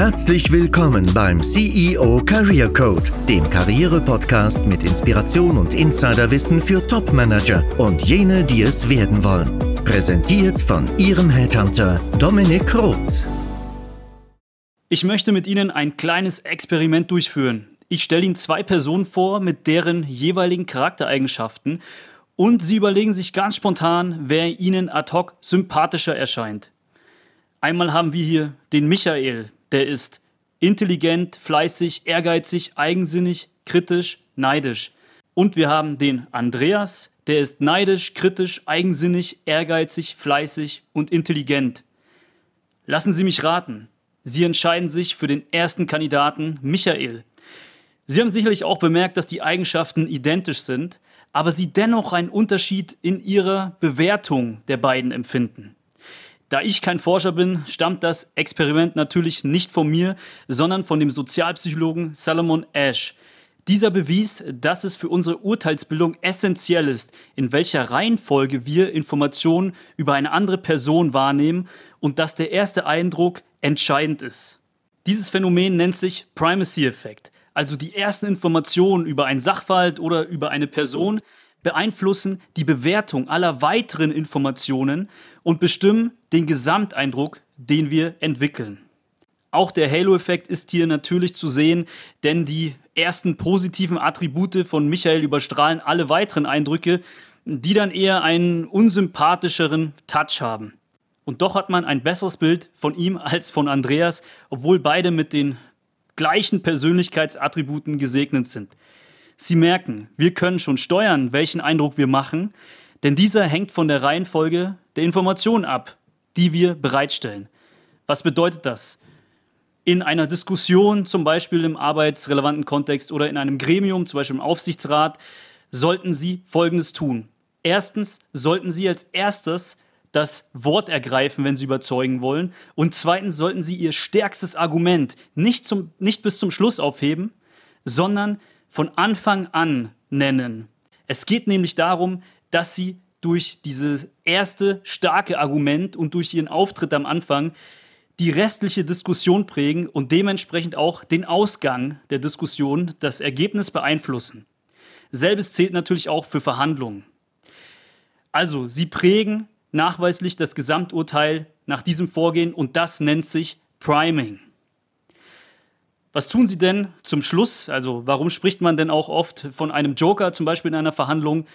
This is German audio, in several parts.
Herzlich willkommen beim CEO Career Code, dem Karriere-Podcast mit Inspiration und Insiderwissen für Top-Manager und jene, die es werden wollen. Präsentiert von Ihrem Headhunter Dominik Roth. Ich möchte mit Ihnen ein kleines Experiment durchführen. Ich stelle Ihnen zwei Personen vor mit deren jeweiligen Charaktereigenschaften und Sie überlegen sich ganz spontan, wer Ihnen ad hoc sympathischer erscheint. Einmal haben wir hier den Michael, der ist intelligent, fleißig, ehrgeizig, eigensinnig, kritisch, neidisch. Und wir haben den Andreas, der ist neidisch, kritisch, eigensinnig, ehrgeizig, fleißig und intelligent. Lassen Sie mich raten. Sie entscheiden sich für den ersten Kandidaten, Michael. Sie haben sicherlich auch bemerkt, dass die Eigenschaften identisch sind, aber Sie dennoch einen Unterschied in Ihrer Bewertung der beiden empfinden. Da ich kein Forscher bin, stammt das Experiment natürlich nicht von mir, sondern von dem Sozialpsychologen Salomon Ash. Dieser bewies, dass es für unsere Urteilsbildung essentiell ist, in welcher Reihenfolge wir Informationen über eine andere Person wahrnehmen und dass der erste Eindruck entscheidend ist. Dieses Phänomen nennt sich Primacy-Effekt, also die ersten Informationen über einen Sachverhalt oder über eine Person beeinflussen die Bewertung aller weiteren Informationen und bestimmen den Gesamteindruck, den wir entwickeln. Auch der Halo-Effekt ist hier natürlich zu sehen, denn die ersten positiven Attribute von Michael überstrahlen alle weiteren Eindrücke, die dann eher einen unsympathischeren Touch haben. Und doch hat man ein besseres Bild von ihm als von Andreas, obwohl beide mit den gleichen Persönlichkeitsattributen gesegnet sind. Sie merken, wir können schon steuern, welchen Eindruck wir machen, denn dieser hängt von der Reihenfolge der Informationen ab, die wir bereitstellen. Was bedeutet das? In einer Diskussion, zum Beispiel im arbeitsrelevanten Kontext oder in einem Gremium, zum Beispiel im Aufsichtsrat, sollten Sie Folgendes tun. Erstens sollten Sie als erstes das Wort ergreifen, wenn Sie überzeugen wollen. Und zweitens sollten Sie Ihr stärkstes Argument nicht, zum, nicht bis zum Schluss aufheben, sondern von Anfang an nennen. Es geht nämlich darum, dass sie durch dieses erste starke Argument und durch ihren Auftritt am Anfang die restliche Diskussion prägen und dementsprechend auch den Ausgang der Diskussion, das Ergebnis beeinflussen. Selbes zählt natürlich auch für Verhandlungen. Also, sie prägen nachweislich das Gesamturteil nach diesem Vorgehen und das nennt sich Priming. Was tun Sie denn zum Schluss? Also warum spricht man denn auch oft von einem Joker, zum Beispiel in einer Verhandlung?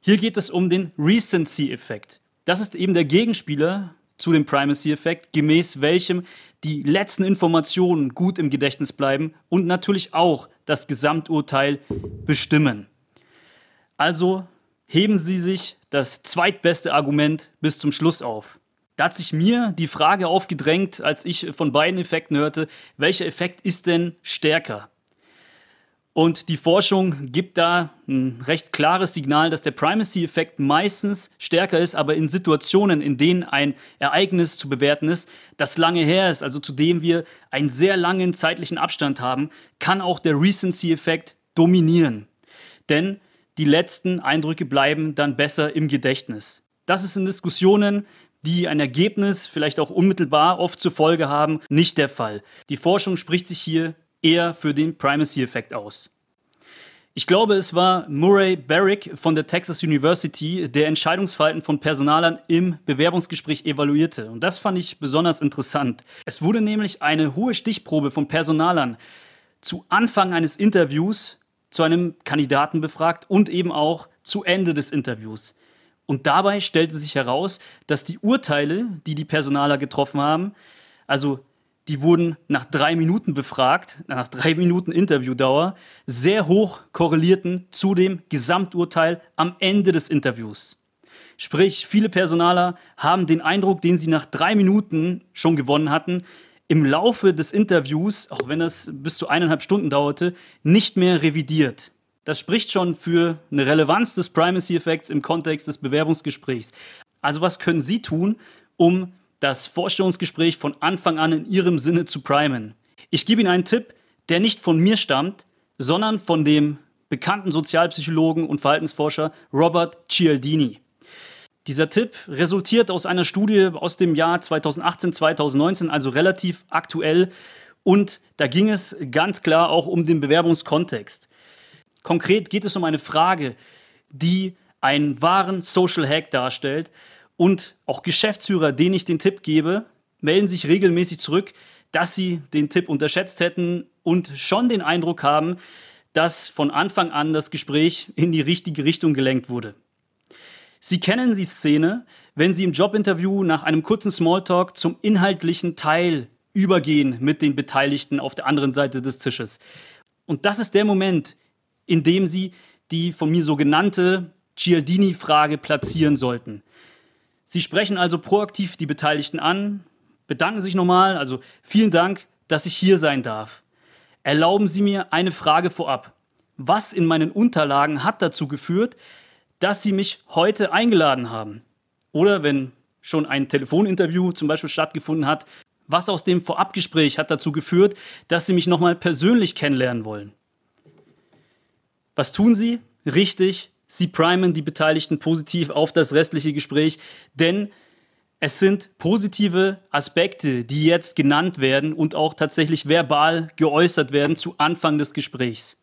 Hier geht es um den Recency-Effekt. Das ist eben der Gegenspieler zu dem Primacy-Effekt, gemäß welchem die letzten Informationen gut im Gedächtnis bleiben und natürlich auch das Gesamturteil bestimmen. Also heben Sie sich das zweitbeste Argument bis zum Schluss auf. Da hat sich mir die Frage aufgedrängt, als ich von beiden Effekten hörte, welcher Effekt ist denn stärker? Und die Forschung gibt da ein recht klares Signal, dass der Primacy-Effekt meistens stärker ist, aber in Situationen, in denen ein Ereignis zu bewerten ist, das lange her ist, also zu dem wir einen sehr langen zeitlichen Abstand haben, kann auch der Recency-Effekt dominieren. Denn die letzten Eindrücke bleiben dann besser im Gedächtnis. Das ist in Diskussionen die ein Ergebnis vielleicht auch unmittelbar oft zur Folge haben, nicht der Fall. Die Forschung spricht sich hier eher für den Primacy-Effekt aus. Ich glaube, es war Murray Barrick von der Texas University, der Entscheidungsverhalten von Personalern im Bewerbungsgespräch evaluierte. Und das fand ich besonders interessant. Es wurde nämlich eine hohe Stichprobe von Personalern zu Anfang eines Interviews zu einem Kandidaten befragt und eben auch zu Ende des Interviews. Und dabei stellte sich heraus, dass die Urteile, die die Personaler getroffen haben, also die wurden nach drei Minuten befragt, nach drei Minuten Interviewdauer, sehr hoch korrelierten zu dem Gesamturteil am Ende des Interviews. Sprich, viele Personaler haben den Eindruck, den sie nach drei Minuten schon gewonnen hatten, im Laufe des Interviews, auch wenn es bis zu eineinhalb Stunden dauerte, nicht mehr revidiert. Das spricht schon für eine Relevanz des Primacy-Effekts im Kontext des Bewerbungsgesprächs. Also was können Sie tun, um das Vorstellungsgespräch von Anfang an in Ihrem Sinne zu primen? Ich gebe Ihnen einen Tipp, der nicht von mir stammt, sondern von dem bekannten Sozialpsychologen und Verhaltensforscher Robert Cialdini. Dieser Tipp resultiert aus einer Studie aus dem Jahr 2018, 2019, also relativ aktuell. Und da ging es ganz klar auch um den Bewerbungskontext. Konkret geht es um eine Frage, die einen wahren Social Hack darstellt. Und auch Geschäftsführer, denen ich den Tipp gebe, melden sich regelmäßig zurück, dass sie den Tipp unterschätzt hätten und schon den Eindruck haben, dass von Anfang an das Gespräch in die richtige Richtung gelenkt wurde. Sie kennen die Szene, wenn Sie im Jobinterview nach einem kurzen Smalltalk zum inhaltlichen Teil übergehen mit den Beteiligten auf der anderen Seite des Tisches. Und das ist der Moment, in dem Sie die von mir so genannte Cialdini-Frage platzieren sollten. Sie sprechen also proaktiv die Beteiligten an, bedanken sich nochmal, also vielen Dank, dass ich hier sein darf. Erlauben Sie mir eine Frage vorab. Was in meinen Unterlagen hat dazu geführt, dass Sie mich heute eingeladen haben? Oder wenn schon ein Telefoninterview zum Beispiel stattgefunden hat, was aus dem Vorabgespräch hat dazu geführt, dass Sie mich nochmal persönlich kennenlernen wollen? Was tun Sie? Richtig, Sie primen die Beteiligten positiv auf das restliche Gespräch, denn es sind positive Aspekte, die jetzt genannt werden und auch tatsächlich verbal geäußert werden zu Anfang des Gesprächs.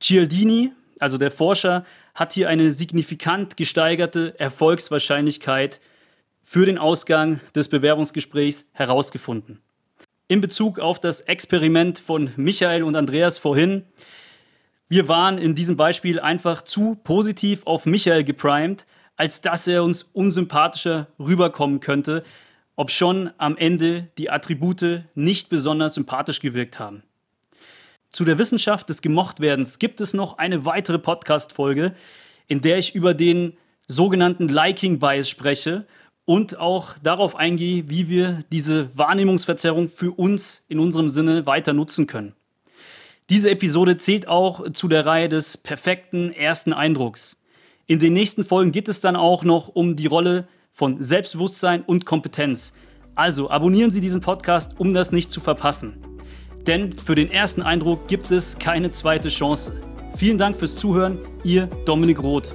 Cialdini, also der Forscher, hat hier eine signifikant gesteigerte Erfolgswahrscheinlichkeit für den Ausgang des Bewerbungsgesprächs herausgefunden. In Bezug auf das Experiment von Michael und Andreas vorhin, wir waren in diesem Beispiel einfach zu positiv auf Michael geprimed, als dass er uns unsympathischer rüberkommen könnte, ob schon am Ende die Attribute nicht besonders sympathisch gewirkt haben. Zu der Wissenschaft des Gemochtwerdens gibt es noch eine weitere Podcast-Folge, in der ich über den sogenannten Liking Bias spreche und auch darauf eingehe, wie wir diese Wahrnehmungsverzerrung für uns in unserem Sinne weiter nutzen können. Diese Episode zählt auch zu der Reihe des perfekten ersten Eindrucks. In den nächsten Folgen geht es dann auch noch um die Rolle von Selbstbewusstsein und Kompetenz. Also abonnieren Sie diesen Podcast, um das nicht zu verpassen. Denn für den ersten Eindruck gibt es keine zweite Chance. Vielen Dank fürs Zuhören, Ihr Dominik Roth.